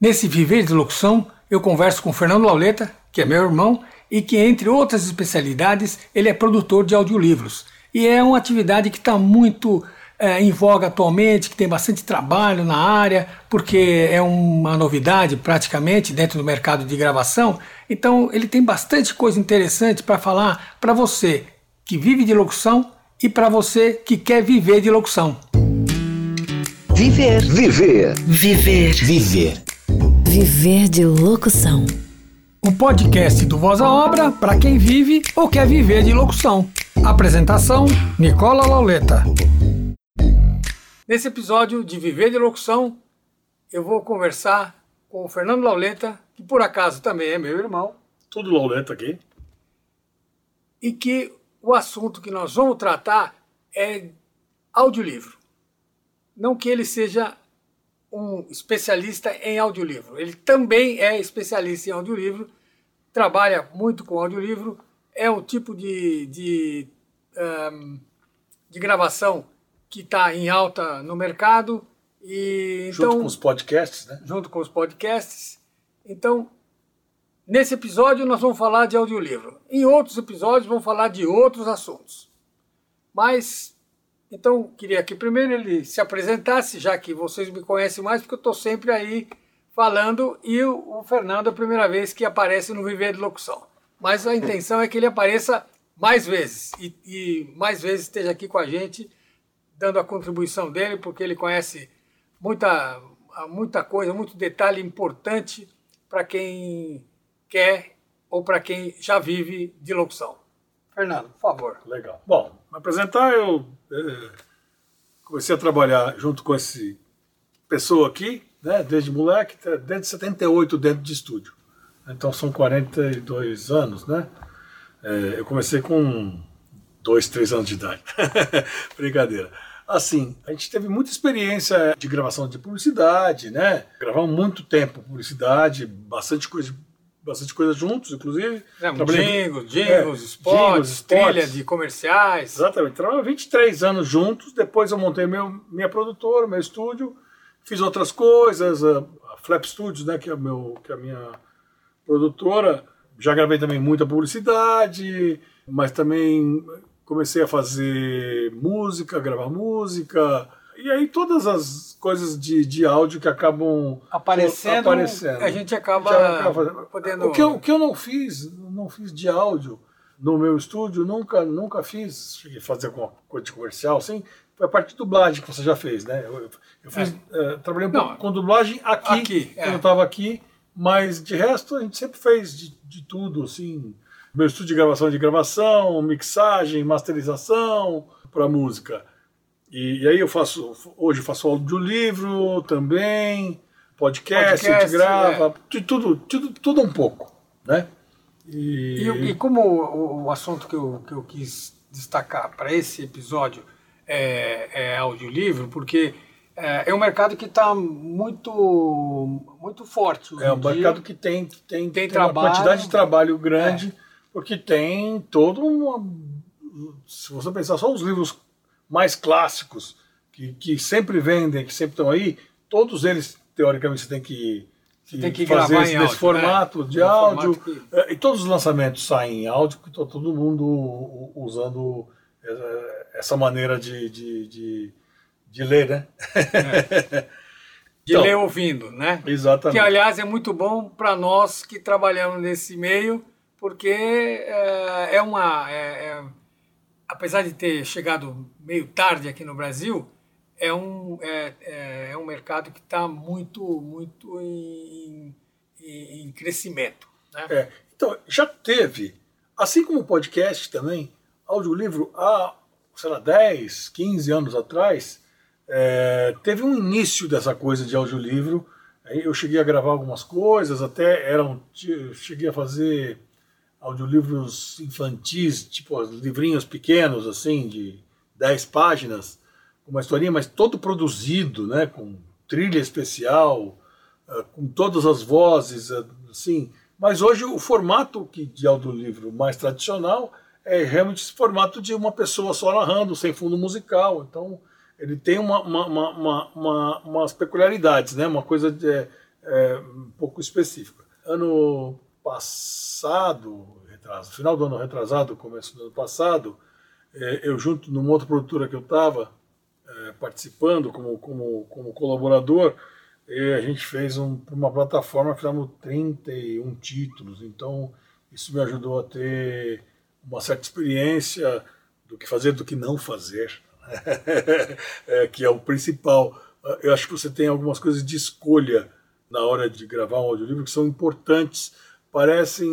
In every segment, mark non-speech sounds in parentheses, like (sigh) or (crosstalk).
Nesse Viver de Locução, eu converso com Fernando Lauleta, que é meu irmão, e que, entre outras especialidades, ele é produtor de audiolivros. E é uma atividade que está muito é, em voga atualmente, que tem bastante trabalho na área, porque é uma novidade praticamente dentro do mercado de gravação. Então, ele tem bastante coisa interessante para falar para você que vive de locução e para você que quer viver de locução. Viver. Viver. Viver. Viver. Viver de locução. O podcast do Voz à Obra para quem vive ou quer viver de locução. Apresentação: Nicola Lauleta. Nesse episódio de Viver de Locução, eu vou conversar com o Fernando Lauleta, que por acaso também é meu irmão. Tudo Lauleta aqui. E que o assunto que nós vamos tratar é audiolivro. Não que ele seja um especialista em audiolivro. Ele também é especialista em audiolivro, trabalha muito com audiolivro, é o tipo de, de, um, de gravação que está em alta no mercado. E, junto então, com os podcasts, né? Junto com os podcasts. Então, nesse episódio nós vamos falar de audiolivro. Em outros episódios vamos falar de outros assuntos. Mas então, queria que primeiro ele se apresentasse, já que vocês me conhecem mais, porque eu estou sempre aí falando, e o, Fernando é a primeira vez que aparece no Viver de Locução. Mas a intenção é que ele apareça mais vezes, e, e mais vezes esteja aqui com a gente, dando a contribuição dele, porque ele conhece muita, muita coisa, muito detalhe importante para quem quer ou para quem já vive de locução. Fernando, por favor. Legal. Bom, me apresentar, eu é, comecei a trabalhar junto com esse pessoa aqui, né, desde moleque, tá, desde 78 dentro de estúdio. Então são 42 anos, né? É, eu comecei com dois, três anos de idade. (laughs) Brincadeira. Assim, a gente teve muita experiência de gravação de publicidade, né? Gravamos muito tempo publicidade, bastante coisa bastante coisa juntos, inclusive. É, Trabalhei... Jingles, jingles, é, spots, trilha de comerciais. Exatamente. Trabalhei 23 anos juntos, depois eu montei meu, minha produtora, meu estúdio, fiz outras coisas, a, a Flap Studios, né, que é, meu, que é a minha produtora. Já gravei também muita publicidade, mas também comecei a fazer música, gravar música, e aí todas as coisas de, de áudio que acabam aparecendo, aparecendo a gente acaba, acaba podendo... O que, eu, o que eu não fiz, não fiz de áudio no meu estúdio, nunca, nunca fiz, cheguei a fazer alguma coisa de comercial, assim, foi a parte de dublagem que você já fez, né? Eu, eu fiz, é. uh, trabalhei um pouco com dublagem aqui, aqui quando é. eu estava aqui, mas de resto a gente sempre fez de, de tudo, assim, meu estúdio de gravação de gravação, mixagem, masterização para música. E, e, aí eu faço, hoje eu faço audiolivro também, podcast, podcast a gente grava, é. tudo, tudo, tudo um pouco, né? E, e, e como o, o, assunto que eu, que eu quis destacar para esse episódio é, é audiolivro, porque é, é um mercado que está muito, muito forte. É um dia. mercado que tem, tem, tem, tem trabalho, uma quantidade de trabalho grande, é. porque tem todo uma. Se você pensar só os livros mais clássicos, que, que sempre vendem, que sempre estão aí, todos eles, teoricamente, você tem que, que, tem que fazer esse, áudio, formato né? de áudio. Que... É, e todos os lançamentos saem em áudio, porque está todo mundo usando essa maneira de, de, de, de ler, né? É. (laughs) De então, ler ouvindo, né? Exatamente. Que, aliás, é muito bom para nós que trabalhamos nesse meio, porque é, é uma. É, é apesar de ter chegado meio tarde aqui no Brasil, é um, é, é, é um mercado que está muito, muito em, em, em crescimento. Né? É, então, já teve, assim como o podcast também, audiolivro há, sei lá, 10, 15 anos atrás, é, teve um início dessa coisa de audiolivro. Eu cheguei a gravar algumas coisas, até eram, cheguei a fazer audiolivros infantis, tipo livrinhos pequenos, assim, de 10 páginas, uma historinha, mas todo produzido, né, com trilha especial, eh, com todas as vozes, eh, assim. Mas hoje o formato que de audiolivro mais tradicional é realmente esse formato de uma pessoa só narrando, sem fundo musical. Então ele tem uma, uma, uma, uma umas peculiaridades, né? Uma coisa de, é, é um pouco específica. Ano passado, retrasado, final do ano retrasado, começo do ano passado, é, eu junto numa outra produtora que eu estava é, participando como, como, como colaborador, a gente fez um, uma plataforma, fizemos 31 títulos, então isso me ajudou a ter uma certa experiência do que fazer, do que não fazer, (laughs) é, que é o principal. Eu acho que você tem algumas coisas de escolha na hora de gravar um audiolivro que são importantes, parecem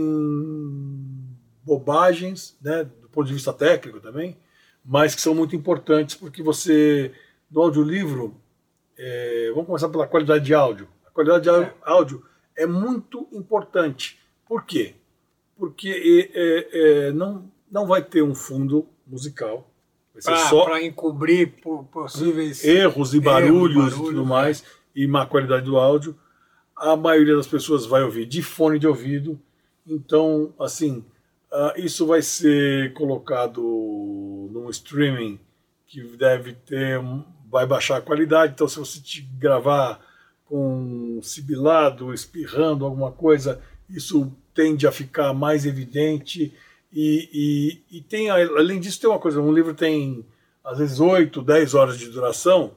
bobagens, né, do ponto de vista técnico também, mas que são muito importantes porque você, no audiolivro, é, vamos começar pela qualidade de áudio. A qualidade de é. áudio é muito importante. Por quê? Porque é, é, não, não vai ter um fundo musical. Para encobrir possíveis erros e barulhos, erros, barulhos e tudo mais, e má qualidade do áudio. A maioria das pessoas vai ouvir de fone de ouvido. Então, assim, uh, isso vai ser colocado num streaming que deve ter vai baixar a qualidade. Então, se você te gravar com sibilado, espirrando alguma coisa, isso tende a ficar mais evidente. E, e, e tem, além disso, tem uma coisa: um livro tem às vezes 8, 10 horas de duração.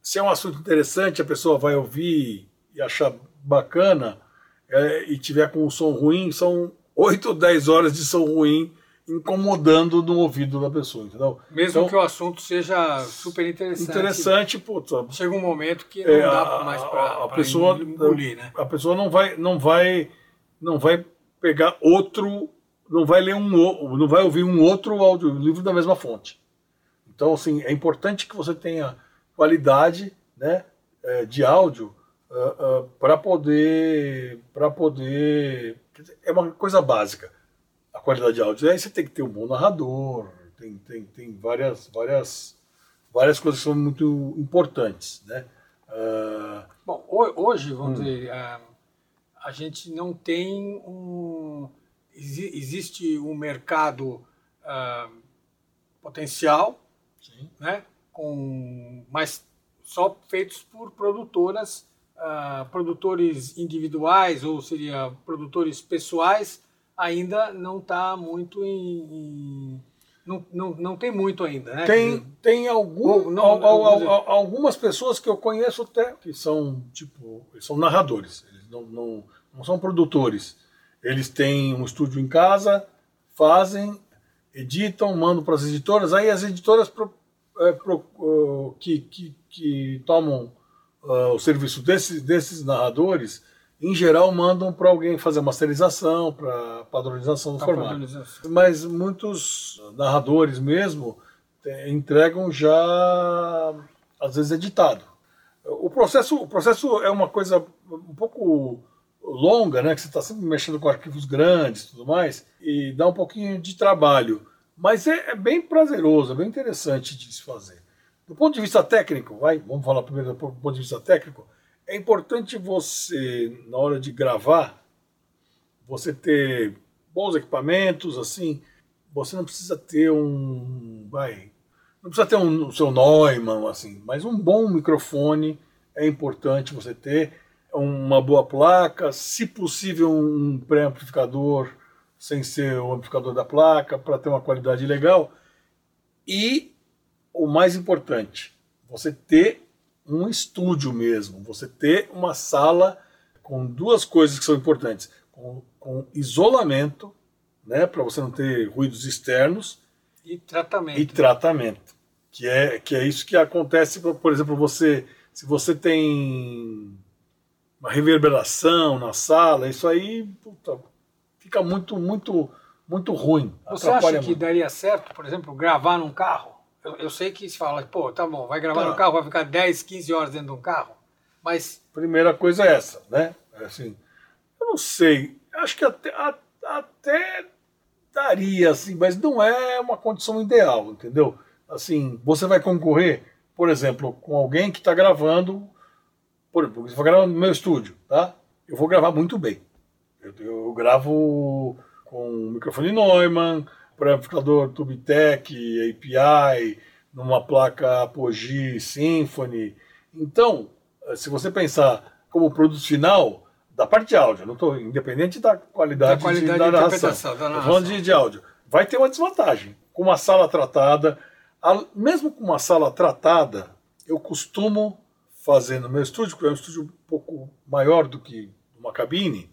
Se é um assunto interessante, a pessoa vai ouvir e achar bacana é, e tiver com um som ruim, são 8 ou 10 horas de som ruim incomodando no ouvido da pessoa, entendeu? Mesmo então, que o assunto seja super interessante. Interessante, puta. Chega um momento que não é, dá mais para a pessoa engolir, né? A pessoa não vai não vai não vai pegar outro, não vai ler um não vai ouvir um outro audiolivro da mesma fonte. Então, assim, é importante que você tenha qualidade, né, é, de áudio uh, uh, para poder para poder é uma coisa básica a qualidade de áudio. Aí você tem que ter um bom narrador, tem, tem, tem várias, várias, várias coisas que são muito importantes. Né? Uh... Bom, hoje, vamos hum. dizer, a, a gente não tem um. Existe um mercado potencial, Sim. né? Com, mas só feitos por produtoras, uh, produtores individuais, ou seria produtores pessoais, ainda não está muito em, em, não, não, não tem muito ainda, né? Tem, tem algum, não, al, algumas pessoas que eu conheço até que são tipo são narradores, eles não, não, não são produtores. Eles têm um estúdio em casa, fazem, editam, mandam para as editoras. Aí as editoras pro, é, pro, que, que, que tomam uh, o serviço desses, desses narradores em geral, mandam para alguém fazer masterização, para padronização do formato. Mas muitos narradores mesmo entregam já, às vezes, editado. O processo, o processo é uma coisa um pouco longa, né? Que você está sempre mexendo com arquivos grandes e tudo mais, e dá um pouquinho de trabalho. Mas é, é, bem prazeroso, é bem interessante de se fazer. Do ponto de vista técnico, vai, vamos falar primeiro do ponto de vista técnico, é importante você, na hora de gravar, você ter bons equipamentos, assim, você não precisa ter um, vai, não precisa ter um, o seu Neumann, assim, mas um bom microfone é importante você ter, uma boa placa, se possível um pré-amplificador sem ser o amplificador da placa, para ter uma qualidade legal. E o mais importante, você ter um estúdio mesmo, você ter uma sala com duas coisas que são importantes, com, com isolamento, né, para você não ter ruídos externos e tratamento. E tratamento, que é que é isso que acontece, por exemplo, você se você tem uma reverberação na sala, isso aí puta, fica muito muito muito ruim. Você acha que muito. daria certo, por exemplo, gravar num carro? Eu, eu, sei que se fala, pô, tá bom, vai gravar tá. no carro, vai ficar 10, 15 horas dentro de um carro, mas... Primeira coisa é essa, né? É assim, eu não sei, acho que até, até daria, assim, mas não é uma condição ideal, entendeu? Assim, você vai concorrer, por exemplo, com alguém que está gravando, por exemplo, você vai gravar no meu estúdio, tá? Eu vou gravar muito bem. Eu, eu gravo com o microfone Neumann, para amplificador TubeTech, API, numa placa Apogee Symphony. Então, se você pensar como produto final da parte de áudio, não tô independente da qualidade, Da qualidade de, da narração. da narração. falando de, de áudio. Vai ter uma desvantagem. Com uma sala tratada, a- mesmo com uma sala tratada, eu costumo fazer no meu estúdio, que é um estúdio um pouco maior do que uma cabine,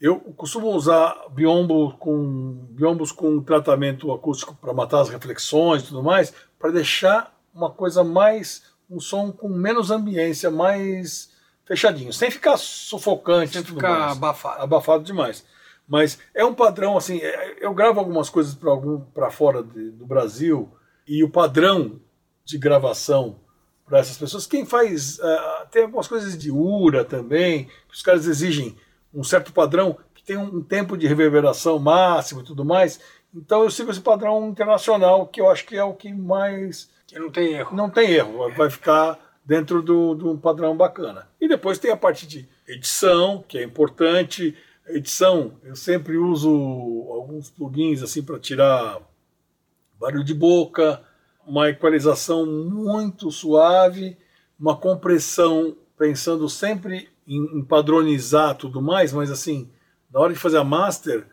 eu costumo usar biombo com, biombos com tratamento acústico para matar as reflexões e tudo mais, para deixar uma coisa mais, um som com menos ambiência, mais fechadinho, sem ficar sufocante, Sem ficar mais. abafado. abafado demais. Mas é um padrão assim, é- eu gravo algumas coisas para algum para fora de- do Brasil e o padrão de gravação para essas pessoas, quem faz ah, tem algumas coisas de URA também, que os caras exigem um certo padrão que tem um, tempo de reverberação máximo e tudo mais. Então eu sigo esse padrão internacional que eu acho que é o que mais Que não tem erro. não tem erro, vai- ficar dentro do- de um padrão bacana. E depois tem a parte de edição, que é importante. Edição, eu sempre uso alguns plugins assim para tirar barulho de boca, uma equalização muito suave, uma compressão pensando sempre em, em padronizar tudo mais, mas assim, na hora de fazer a master,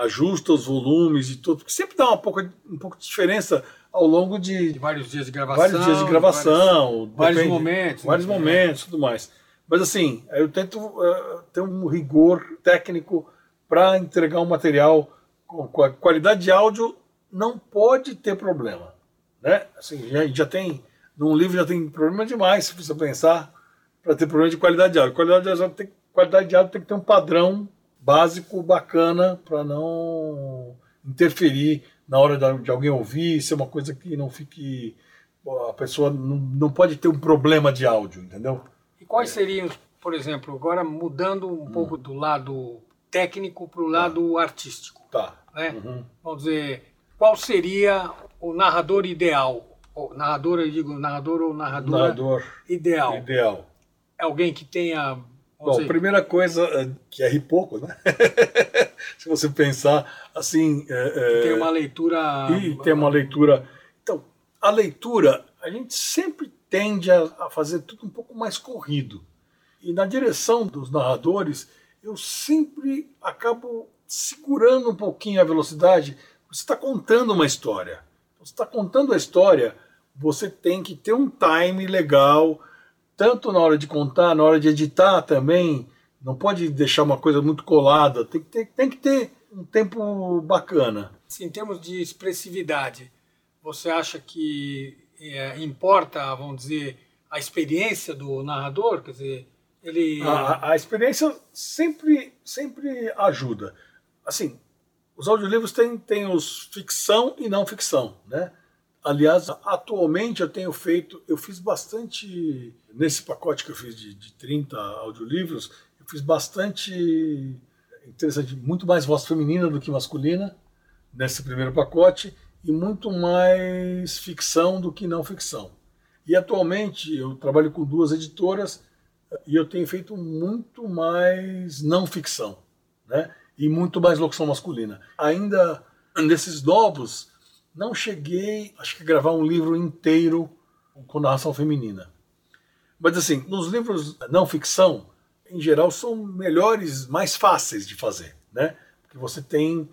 ajusta os volumes e tudo, porque sempre dá uma pouco, um pouco de diferença ao longo de, De vários dias de gravação. vários dias de gravação, vários depende- momentos, vários né? momentos, tudo mais. Mas assim, eu tento eh, ter um rigor técnico para entregar um material com, com a qualidade de áudio não pode ter problema, né? Assim, já, já tem num livro já tem problema demais se você pensar para ter problema de qualidade de áudio. Qualidade de áudio tem, qualidade de áudio tem que ter um padrão básico bacana para não interferir na hora de alguém ouvir, ser uma coisa que não fique a pessoa não, não pode ter um problema de áudio, entendeu? E quais seriam, por exemplo, agora mudando um pouco do lado técnico para o lado artístico, Tá. né? Uhum. Vamos dizer, qual seria o narrador ideal? O narrador, eu digo, narrador ou narradora Narrador ideal. ideal. É alguém que tenha, Bom, primeira coisa é, que erre pouco, né? (laughs) Se você pensar assim, é, é, tem uma leitura e tem uma leitura. Então, a leitura, a gente sempre tende a, a fazer tudo um pouco mais corrido. E na direção dos narradores, eu sempre acabo segurando um pouquinho a velocidade. Você está contando uma história. Você está contando a história, você tem que ter um time legal, tanto na hora de contar, na hora de editar também. Não pode deixar uma coisa muito colada. Tem que ter, tem que ter um tempo bacana. Em termos de expressividade, você acha que é, importa, vamos dizer, a experiência do narrador? Quer dizer, ele. A, a experiência sempre, sempre ajuda. Assim, os audiolivros têm, têm os ficção e não ficção, né? Aliás, atualmente eu tenho feito, eu fiz bastante, nesse pacote que eu fiz de, de 30 audiolivros, eu fiz bastante interessante, muito mais voz feminina do que masculina nesse primeiro pacote e muito mais ficção do que não ficção. E atualmente eu trabalho com duas editoras e eu tenho feito muito mais não ficção, né? E muito mais locução masculina. Ainda nesses novos, não cheguei, acho que a gravar um livro inteiro com narração feminina. Mas assim, nos livros não ficção, em geral, são melhores, mais fáceis de fazer, né? Porque você tem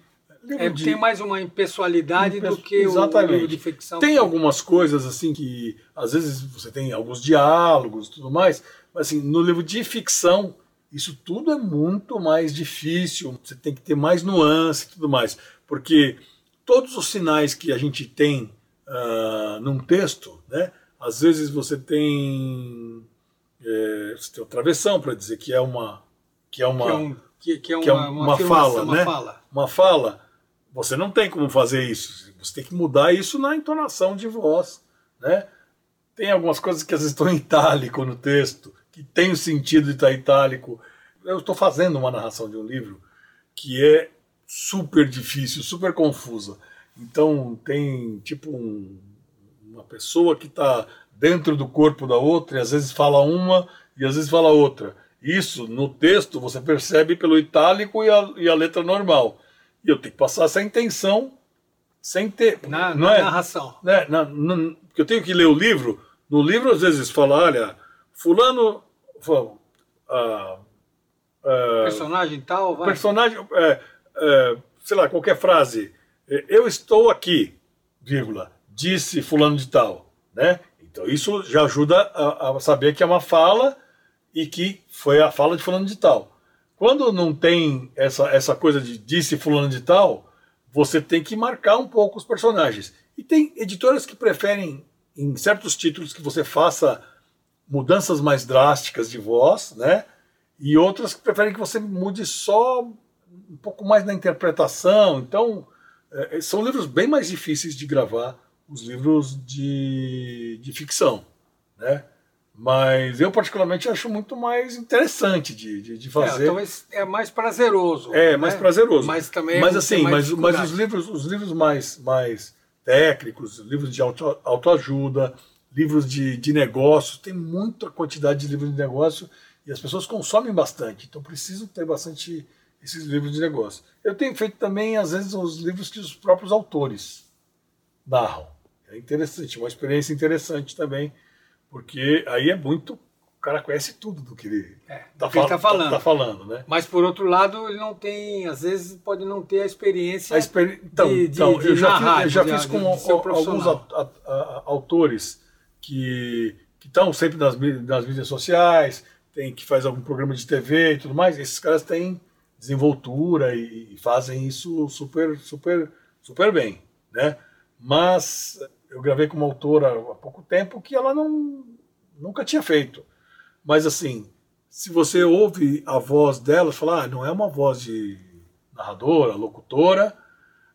É, de- tem mais uma impessoalidade do que o Exatamente. livro de ficção. Tem algumas coisas assim que às vezes você tem alguns diálogos e tudo mais, mas assim, no livro de ficção, isso tudo é muito mais difícil, você tem que ter mais nuance e tudo mais, porque todos os sinais que a gente tem ah, num texto, né? Às vezes você tem é, você tem o travessão para dizer que é uma que é uma que é, um, que, que é uma, que é uma uma fala, uma né? fala. Uma fala, você não tem como fazer isso. Você tem que mudar isso na entonação de voz, né? Tem algumas coisas que às vezes estão em itálico no texto, que tem o sentido de estar itálico. Eu estou fazendo uma narração de um livro que é super difícil, super confusa. Então tem tipo um- uma pessoa que está dentro do corpo da outra e às vezes fala uma e às vezes fala outra. Isso no texto você percebe pelo itálico e a, e a letra normal. E eu tenho que passar essa intenção sem ter. Na, não na é, narração. né, na- na- porque eu tenho que ler o livro. No livro, às vezes, fala: olha, Fulano. fala, a, a personagem tal, vai. Personagem, é, é, sei lá, qualquer frase. Eu estou aqui, vírgula, disse fulano de tal, né? Então isso já ajuda a, a saber que é uma fala e que foi a fala de fulano de tal. Quando não tem essa, essa coisa de disse fulano de tal, você tem que marcar um pouco os personagens. E tem editoras que preferem, em certos títulos, que você faça mudanças mais drásticas de voz, né? E outras que preferem que você mude só um pouco mais na interpretação. Então, é, são livros bem mais difíceis de gravar, os livros de, de ficção, né? Mas eu particularmente acho muito mais interessante de, de, de fazer. É, talvez é mais prazeroso. É, né? mais prazeroso. Mas também mas assim, mas, mas os livros, os livros mais, mais técnicos, livros de auto, autoajuda, livros de, de negócio, tem muita quantidade de livros de negócio e as pessoas consomem bastante, então preciso ter bastante esses livros de negócio. Eu tenho feito também, às vezes, os livros que os próprios autores narram. É interessante, uma experiência interessante também, porque aí é muito. O cara conhece tudo do que ele está é, tá, tá falando. Tá, tá, falando né? Mas, por outro lado, ele não tem, às vezes, pode não ter a experiência. A experi... Então, de, então de, eu, já narrar, fiz, eu já de, fiz com alguns a, a, a, autores que estão sempre nas, nas mídias sociais, tem que faz algum programa de TV e tudo mais. Esses caras têm desenvoltura e, fazem isso super, super, super bem, né? Mas eu gravei com uma autora há pouco tempo que ela não nunca tinha feito. Mas assim, se você ouve a voz dela, fala, ah, não é uma voz de narradora, locutora,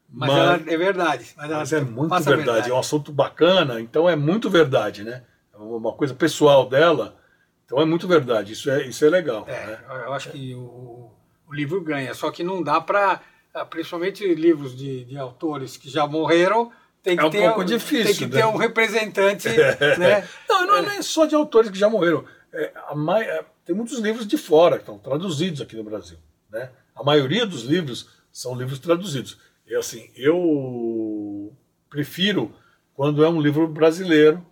mas, mas é verdade. Mas, mas é muito verdade. verdade, é um assunto bacana, então é muito verdade, né? É uma coisa pessoal dela, então é muito verdade. Isso é, isso é legal. É, né? Eu acho que o, o livro ganha, só que não dá para, principalmente livros de, de autores que já morreram, tem que é um ter, pouco difícil. Tem que né? ter um representante. (laughs) né? Não, não é nem só de autores que já morreram. É, mais, é, tem muitos livros de fora que estão traduzidos aqui no Brasil. Né? A maioria dos livros são livros traduzidos. E assim, eu prefiro quando é um livro brasileiro,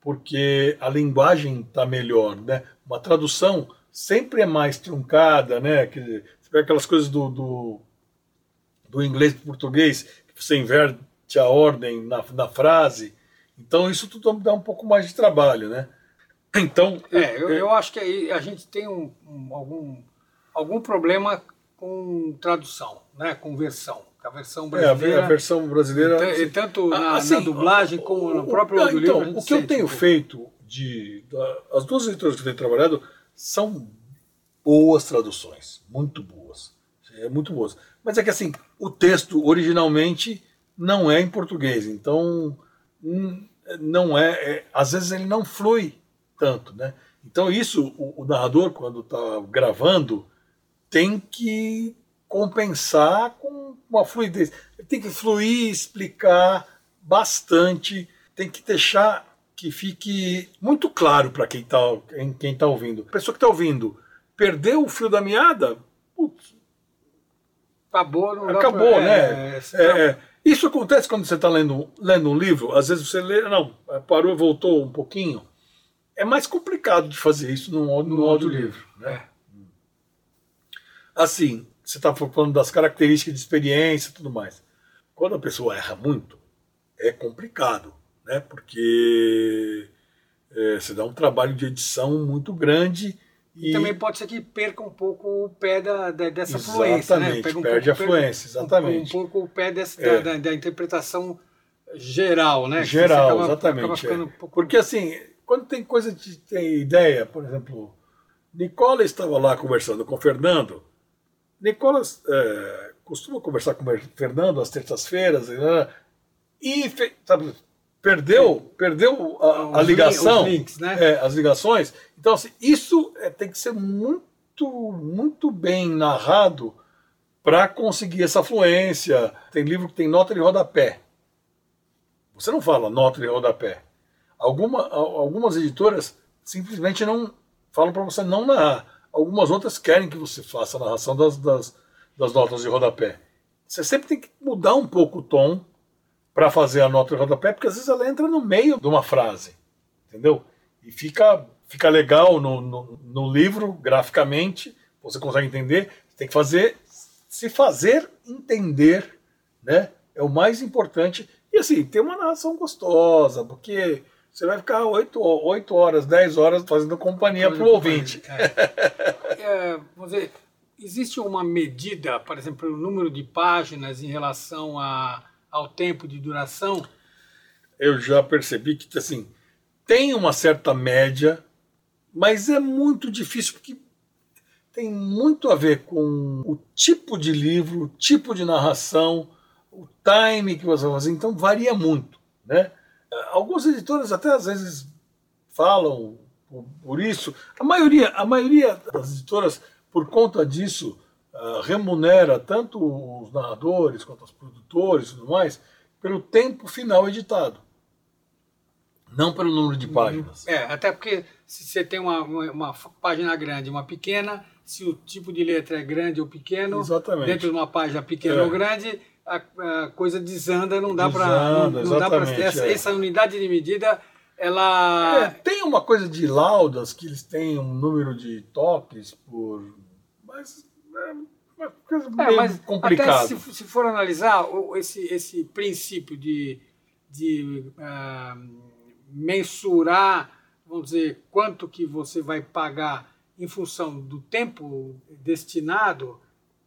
porque a linguagem está melhor. Né? Uma tradução sempre é mais truncada, né? Você vê aquelas coisas do, do, do inglês para o português, que você inverte a ordem na, na frase. Então isso tudo dá um pouco mais de trabalho, né? Então. É, eu, eu acho que aí a gente tem um, um, algum, algum problema com tradução, né? Com versão. A versão brasileira. É, a versão brasileira. E, tanto na, assim, na dublagem como no próprio o, Então, o que eu tenho feito de. As duas editoras que eu tenho trabalhado são boas traduções, muito boas. É muito boas. Mas é que assim, o texto originalmente não é em português, então hum, não é, é às vezes ele não flui tanto, né? Então isso o, o narrador quando está gravando tem que compensar com uma fluidez. Ele tem que fluir, explicar bastante, tem que deixar que fique muito claro para quem está quem tá ouvindo. A pessoa que está ouvindo perdeu o fio da meada, putz, acabou, não acabou, pra... né? É, é, é, isso acontece quando você está lendo, lendo um livro, às vezes você lê, não, parou, voltou um pouquinho. É mais complicado de fazer isso no, no, no audiolivro. Né? É. Assim, você está falando das características de experiência e tudo mais. Quando a pessoa erra muito, é complicado, né? porque é, você dá um trabalho de edição muito grande. E, e também pode ser que perca um pouco o pé da, da dessa fluência. Né? Um perde a fluência, exatamente. Um, um, pouco o pé dessa, é. da, da, interpretação geral, né? Geral, acaba, exatamente. Acaba é. um pouco... Porque assim, quando tem coisa de tem ideia, por exemplo, Nicola estava lá conversando com o Fernando, Nicolas é, costuma conversar com o Fernando às terças-feiras né? e sabe, perdeu, perdeu a, a ligação, links, né? é, as ligações. Então, assim, isso é, tem que ser muito, muito bem narrado para conseguir essa fluência. Tem livro que tem nota de rodapé. Você não fala nota de rodapé. Alguma, algumas editoras simplesmente não falam para você não narrar. Algumas outras querem que você faça a narração das, das, das notas de rodapé. Você sempre tem que mudar um pouco o tom para fazer a nota de rodapé, porque às vezes ela entra no meio de uma frase, entendeu? E fica fica legal no, no, no livro, graficamente, você consegue entender, tem que fazer, se fazer entender, né? É o mais importante. E assim, ter uma narração gostosa, porque você vai ficar 8, 8 horas, 10 horas fazendo companhia para o ouvinte. É. (laughs) é, dizer, existe uma medida, por exemplo, o número de páginas em relação a, ao tempo de duração? Eu já percebi que assim, tem uma certa média, mas é muito difícil porque tem muito a ver com o tipo de livro, o tipo de narração, o time que você vai fazer, então varia muito, né? Algumas editoras até às vezes falam por isso. A maioria, a maioria das editoras, por conta disso, uh, remunera tanto os narradores quanto os produtores e tudo mais pelo tempo final editado. Não pelo número de páginas. É, até porque se você tem uma, uma, uma página grande e uma pequena, se o tipo de letra é grande ou pequeno, Exatamente. dentro de uma página pequena é. ou grande, a, a, coisa desanda, não dá para não, não dá para essa, é. essa, unidade de medida ela é, tem uma coisa de laudas que eles têm um número de toques por mas é coisa é, mas complicada. se, se, for analisar esse esse princípio de de uh, mensurar, vamos dizer, quanto que você vai pagar em função do tempo destinado,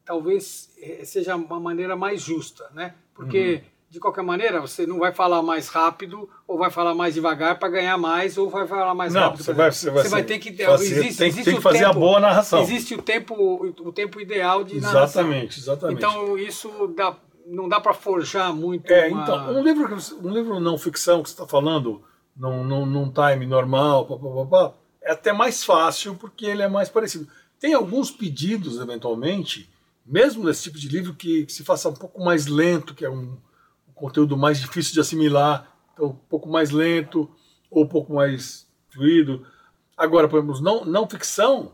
talvez eh, seja uma maneira mais justa, né? Porque uhum. De qualquer maneira você não vai falar mais rápido ou vai falar mais devagar para ganhar mais ou vai falar mais não, rápido. Você vai, você vai, você vai ter que fazer, existe, tem, existe tem que fazer tempo, a boa narração. Existe o tempo o tempo ideal de exatamente, narração. Exatamente, exatamente. Então isso dá, não dá para forjar muito. É, uma... então um livro um livro não ficção que você está falando num, num, num time normal, pá, pá, pá, é até mais fácil porque ele é mais parecido. Tem alguns pedidos, eventualmente, mesmo nesse tipo de livro, que, que se faça um pouco mais lento, que é um, conteúdo mais difícil de assimilar, então um pouco mais lento ou um pouco mais fluido. Agora, por exemplo, não, não ficção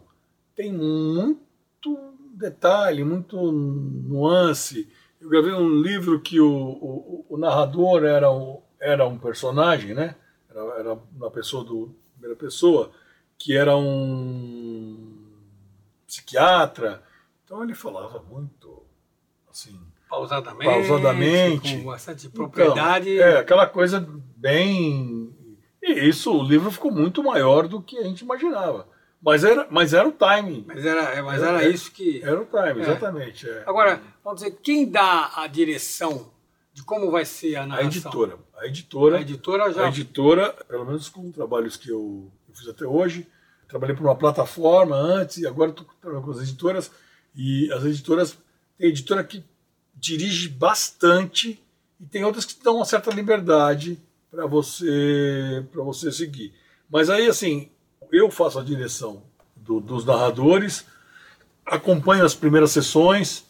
tem muito detalhe, muito nuance. Eu gravei um livro que o, o, o narrador era, o, era um personagem, né? era, era uma pessoa do primeira pessoa, que era um psiquiatra. Então ele falava muito assim. Pausadamente, pausadamente. com bastante propriedade. Então, é, aquela coisa bem. E isso, o livro ficou muito maior do que a gente imaginava. Mas era, mas era o timing. Mas era, é, mas era, era isso que. Era o timing, é. exatamente. É. Agora, vamos dizer, quem dá a direção de como vai ser a narração? A editora. A editora, a editora já. A editora, pelo menos com trabalhos que eu, eu fiz até hoje, trabalhei para uma plataforma antes e agora estou trabalhando com as editoras. E as editoras, tem editora que dirige bastante e tem outras que dão uma certa liberdade para você para você seguir. Mas aí assim, eu faço a direção do, dos narradores, acompanho as primeiras sessões,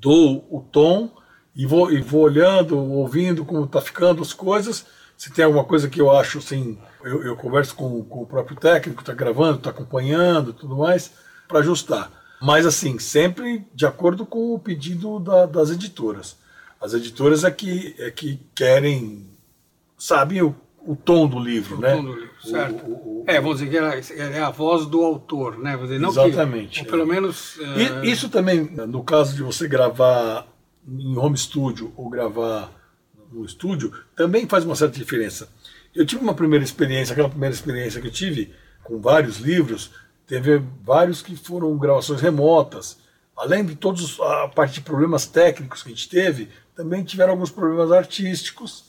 dou o tom e vou, e vou olhando, ouvindo como está ficando as coisas. Se tem alguma coisa que eu acho assim, eu, eu converso com, com, o próprio técnico, está gravando, está acompanhando tudo mais, para ajustar. Mas assim, sempre de acordo com o pedido da, das editoras. As editoras é que, é que querem, sabem o, o tom do livro, o né? Tom do livro, certo. O, o, é, vamos dizer que é, é a voz do autor, né? Dizer, não exatamente. Que, ou pelo menos. É... Isso também, no caso de você gravar em home studio ou gravar no estúdio, também faz uma certa diferença. Eu tive uma primeira experiência, aquela primeira experiência que eu tive com vários livros, teve vários que foram gravações remotas. Além de todos a parte de problemas técnicos que a gente teve, também tiveram alguns problemas artísticos,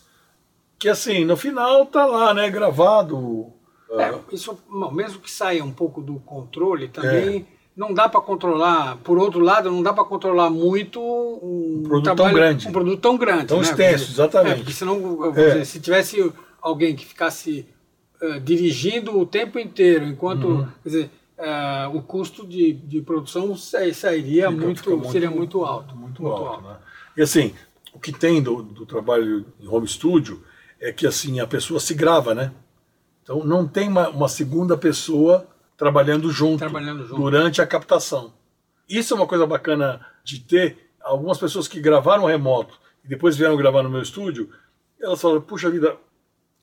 que assim, no final tá lá, né, gravado. É, isso, mesmo que saia um pouco do controle, também é não dá para controlar, por outro lado, não dá para controlar muito um, um produto trabalho, tão grande. Um produto tão grande. Tão né? extenso, exatamente. É, porque senão, é. dizer, se tivesse alguém que ficasse uh, dirigindo o tempo inteiro, enquanto uhum. quer dizer, uh, o custo de, de produção sairia muito, muito, seria muito alto. Muito, muito alto. alto. Né? E assim, o que tem do, do trabalho em home studio é que assim a pessoa se grava, né? Então não tem uma, uma segunda pessoa trabalhando junto, trabalhando junto durante a captação. Isso é uma coisa bacana de ter. Algumas pessoas que gravaram remoto e depois vieram gravar no meu estúdio, elas falam, puxa vida,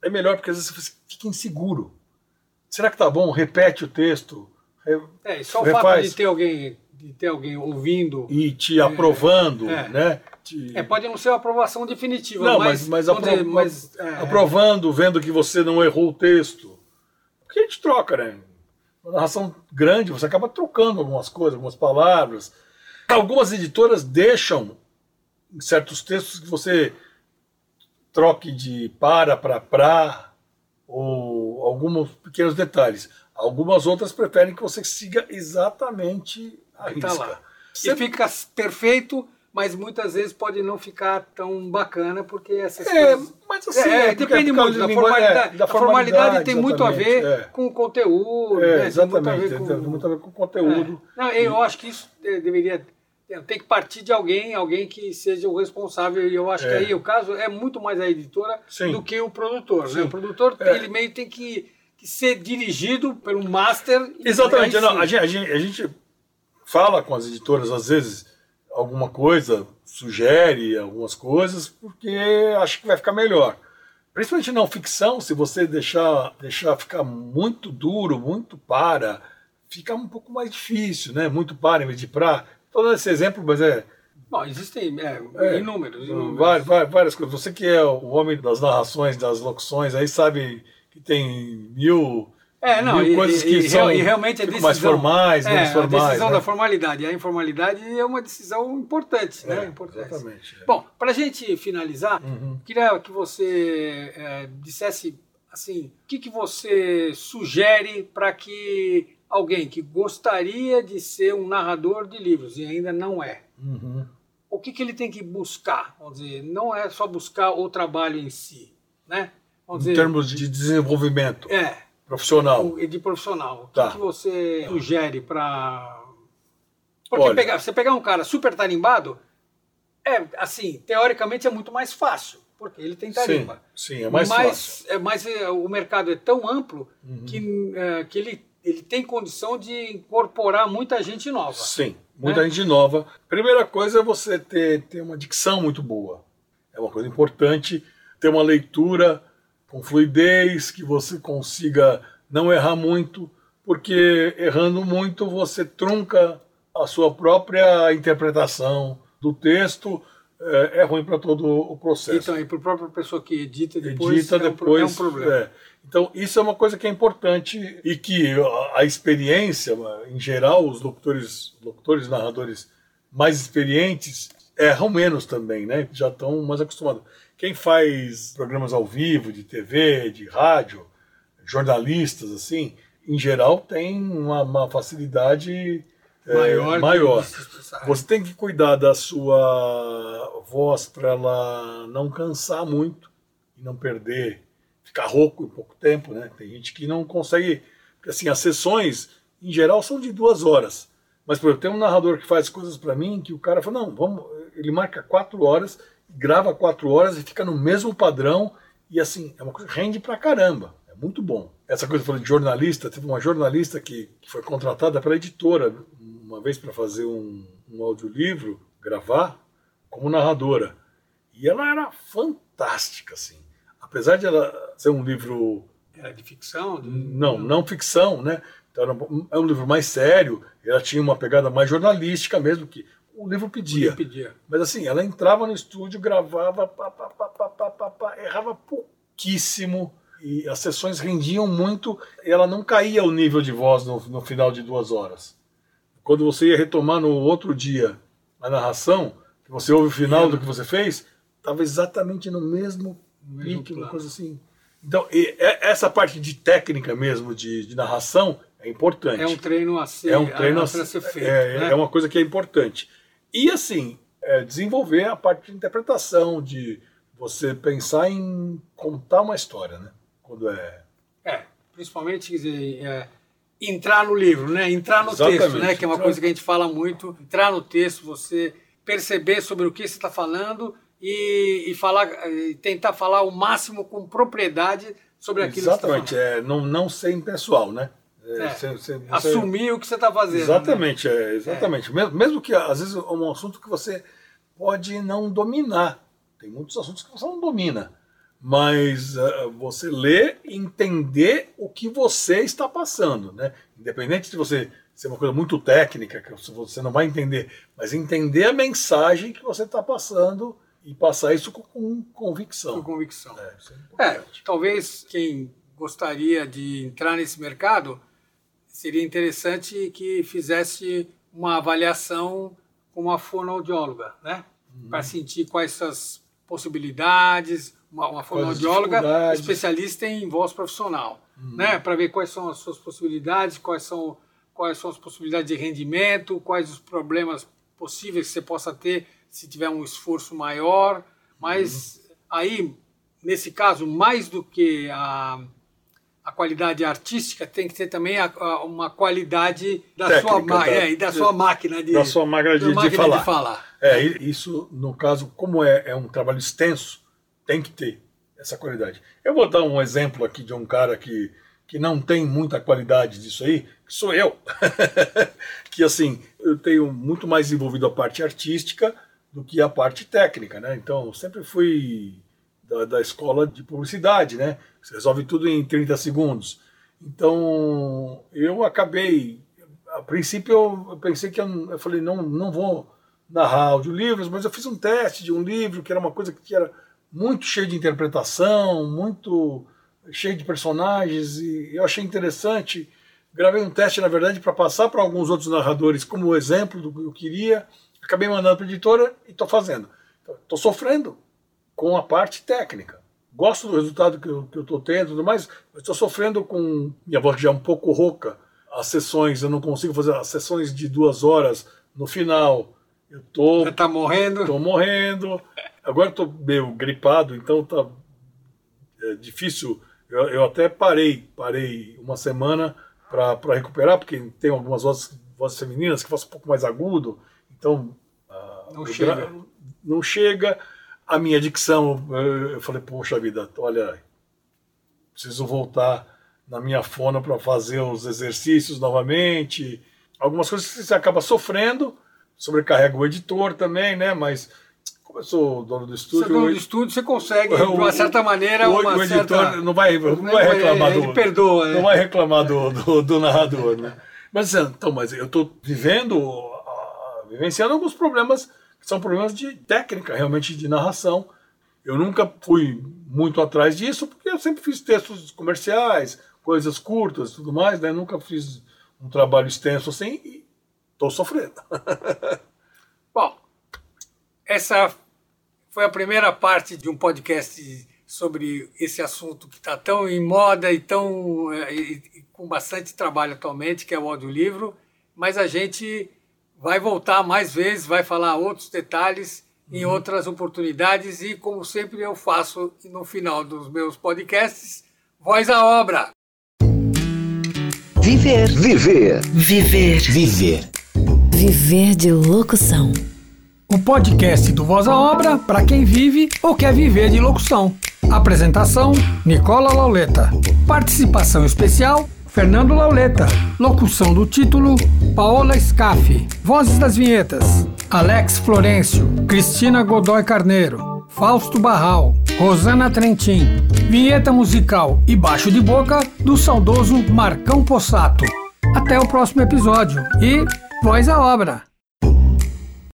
é melhor porque às vezes você fica inseguro. será que tá bom? Repete o texto. É, e só o fato de ter alguém, de ter alguém ouvindo. E te aprovando, é. né? Te- É, pode não ser uma aprovação definitiva, Não, mas, mas, mas, apro- dizer, mas, é, aprovando, vendo que você não errou o texto. Porque a gente troca, né? Uma narração grande, você acaba trocando algumas coisas, algumas palavras. Algumas editoras deixam em certos textos que você troque de para para pra ou alguns pequenos detalhes. Algumas outras preferem que você siga exatamente a que tá risca. lá. E Você- fica perfeito, mas muitas vezes pode não ficar tão bacana, porque essas É, coisas. mas assim, É, é depende é causa muito da língua- formalidade. é, da a formalidade tem formalidade, muito a ver é. com o conteúdo. É, né? Tem exatamente, muito a ver tem, com- tem muito a ver com o conteúdo. É. Não, eu acho que isso eh, deveria eh, tem que partir de alguém, alguém que seja o responsável. E eu acho que É. aí o caso é muito mais a editora Sim. do que o produtor. Né? O produtor É. ele meio tem que, que ser dirigido pelo master. e Exatamente, não, a, gente, a gente- a gente fala com as editoras, às vezes, alguma coisa, sugere algumas coisas, porque acha que vai ficar melhor. Principalmente não ficção, se você deixar, deixar ficar muito duro, muito para, fica um pouco mais difícil, né? Muito para em vez de pra. Estou dando esse exemplo, mas é, Bom, existem é, É, inúmeros. inúmeros. Várias, várias coisas. Você que é o homem das narrações, das locuções, aí sabe que tem mil, É, não, mil e, coisas que e são e realmente a ficam decisão, mais formais, é, menos formais. A decisão né? da formalidade. A informalidade é uma decisão importante, né? É, Importante. exatamente. é. Bom, para a gente finalizar, Uhum. queria que você é, dissesse assim, o que, que você sugere para que alguém que gostaria de ser um narrador de livros e ainda não é, Uhum. o que, que ele tem que buscar? Vamos dizer, não é só buscar o trabalho em si, né? Vamos Em dizer, termos de desenvolvimento é, profissional. de profissional. O que, Tá. que você sugere para. Porque Olha. pegar, você pegar um cara super tarimbado, é assim, teoricamente é muito mais fácil, porque ele tem Sim, tarimba. sim, é mais mas, fácil. Uhum. É, mas é, o mercado é tão amplo que, é, que ele, ele tem condição de incorporar muita gente nova. Sim, muita né? gente nova. Primeira coisa é você ter, ter uma dicção muito boa. É uma coisa importante. Ter uma leitura com fluidez, que você consiga não errar muito, porque errando muito você trunca a sua própria interpretação do texto. É, é ruim para todo o processo Então, e para a própria pessoa que edita depois, edita é, um, depois. é um problema. é. Então, isso é uma coisa que é importante e que a, experiência, em geral, os locutores, locutores e narradores mais experientes erram menos também, né? Já estão mais acostumados. Quem faz programas ao vivo, de TV, de rádio, jornalistas, assim, em geral, tem uma, uma facilidade é, Maior, de- maior. Você tem que cuidar da sua voz para ela não cansar muito e não perder, ficar rouco em pouco tempo, né? Tem gente que não consegue, porque assim, as sessões em geral são de duas horas. Mas, por exemplo, tem um narrador que faz coisas para mim que o cara fala, não, vamos, ele marca quatro horas, grava quatro horas e fica no mesmo padrão e assim, é uma coisa rende pra caramba. É muito bom. Essa coisa falando de jornalista, teve uma jornalista que, que foi contratada pela editora uma vez para fazer um, um audiolivro, gravar, como narradora. E ela era fantástica, assim. Apesar de ela ser um livro Era de ficção? De... não, não ficção, né? Então era um- é um livro mais sério, ela tinha uma pegada mais jornalística mesmo, que o livro pedia. Ele pedia. Mas assim, ela entrava no estúdio, gravava, pá, pá, pá, pá, pá, pá, pá, errava pouquíssimo, e as sessões rendiam muito, e ela não caía o nível de voz no, no final de duas horas. Quando você ia retomar no outro dia a narração, que você ouve o final do que você fez, estava exatamente no mesmo No mesmo pique, uma coisa assim. Então, é- essa parte de técnica mesmo, de, de narração, é importante É um treino a ser, é um treino a, a, assim, ser feito. é, né? é uma coisa que é importante. E assim, é, desenvolver a parte de interpretação, de você pensar em contar uma história, né? Quando é. É, principalmente dizer, é, entrar no livro, né? Entrar no Exatamente. texto, né? Que é uma coisa que a gente fala muito. Entrar no texto, você perceber sobre o que você está falando e, e falar, e tentar falar o máximo com propriedade sobre aquilo Exatamente, que você é, não, não ser impessoal, né? É, É, você- você- falando. você- Assumir o que você está fazendo. né? Exatamente, é, exatamente. Mesmo, mesmo que às vezes é um assunto que você pode não dominar. Tem muitos assuntos que você não domina. mas uh, você ler e entender o que você está passando, né? Independente de você ser uma coisa muito técnica, que você não vai entender, mas entender a mensagem que você está passando e passar isso com, com convicção. Com convicção. É, é, talvez quem gostaria de entrar nesse mercado seria interessante que fizesse uma avaliação com uma fonoaudióloga, né? Uhum. Para sentir quais as possibilidades, uma, uma fonoaudióloga especialista em voz profissional, uhum. né? Para ver quais são as suas possibilidades, quais são quais são as possibilidades de rendimento, quais os problemas possíveis que você possa ter se tiver um esforço maior. Mas uhum. aí, nesse caso, mais do que a, a qualidade artística, tem que ter também a, a, uma qualidade da Técnica, sua, da, é, da sua máquina de, da sua máquina de, máquina de falar. De falar. É, isso, no caso, como é, é um trabalho extenso, tem que ter essa qualidade. Eu vou dar um exemplo aqui de um cara que, que não tem muita qualidade disso aí, que sou eu. (laughs) que assim, eu tenho muito mais envolvido a parte artística do que a parte técnica, né? Então, eu sempre fui da, da escola de publicidade, né? Você resolve tudo em 30 segundos. Então, eu acabei. A princípio, eu pensei que eu, eu falei, não, não vou narrar audiolivros, mas eu fiz um teste de um livro que era uma coisa que era muito cheio de interpretação, muito cheio de personagens, e eu achei interessante. Gravei um teste, na verdade, para passar para alguns outros narradores como exemplo do que eu queria. Acabei mandando para a editora e estou fazendo. Estou sofrendo com a parte técnica. Gosto do resultado que eu estou tendo mas estou sofrendo com minha voz já é um pouco rouca. As sessões, eu não consigo fazer as sessões de duas horas no final. Eu tô. Você tá morrendo? Tô morrendo. Agora estou meio gripado, então tá é difícil. Eu, eu até parei, parei uma semana para recuperar, porque tem algumas vozes, vozes femininas que fazem um pouco mais agudo, então uh, não, chega. não chega. A minha dicção, eu falei, poxa vida, olha, preciso voltar na minha fona para fazer os exercícios novamente. Algumas coisas que você acaba sofrendo, sobrecarrega o editor também, né? Mas como eu sou dono do estúdio. Você é dono do estúdio, você consegue, de uma certa maneira, o, uma o editor certa... não vai, não vai reclamar ele do. perdoa, Não é. vai reclamar do, do, do, narrador, né? (laughs) Mas, então, mas eu estou vivendo, vivenciando alguns problemas são problemas de técnica, realmente, de narração. Eu nunca fui muito atrás disso, porque eu sempre fiz textos comerciais, coisas curtas tudo mais, né? Nunca fiz um trabalho extenso assim e estou sofrendo. (laughs) Bom, essa foi a primeira parte de um podcast sobre esse assunto que está tão em moda e tão é, e, com bastante trabalho atualmente, que é o audiolivro. Mas a gente vai voltar mais vezes, vai falar outros detalhes em uhum. outras oportunidades e, como sempre eu faço no final dos meus podcasts, voz à obra. Viver. Viver. Viver. Viver. Viver de locução. O podcast do Voz à Obra para quem vive ou quer viver de locução. Apresentação: Nicola Lauleta. Participação especial: Fernando Lauleta. Locução do título: Paola Scaffi. Vozes das vinhetas: Alex Florencio, Cristina Godoy Carneiro, Fausto Barral, Rosana Trentin. Vinheta musical e baixo de boca do saudoso Marcão Possato. Até o próximo episódio e voz à obra!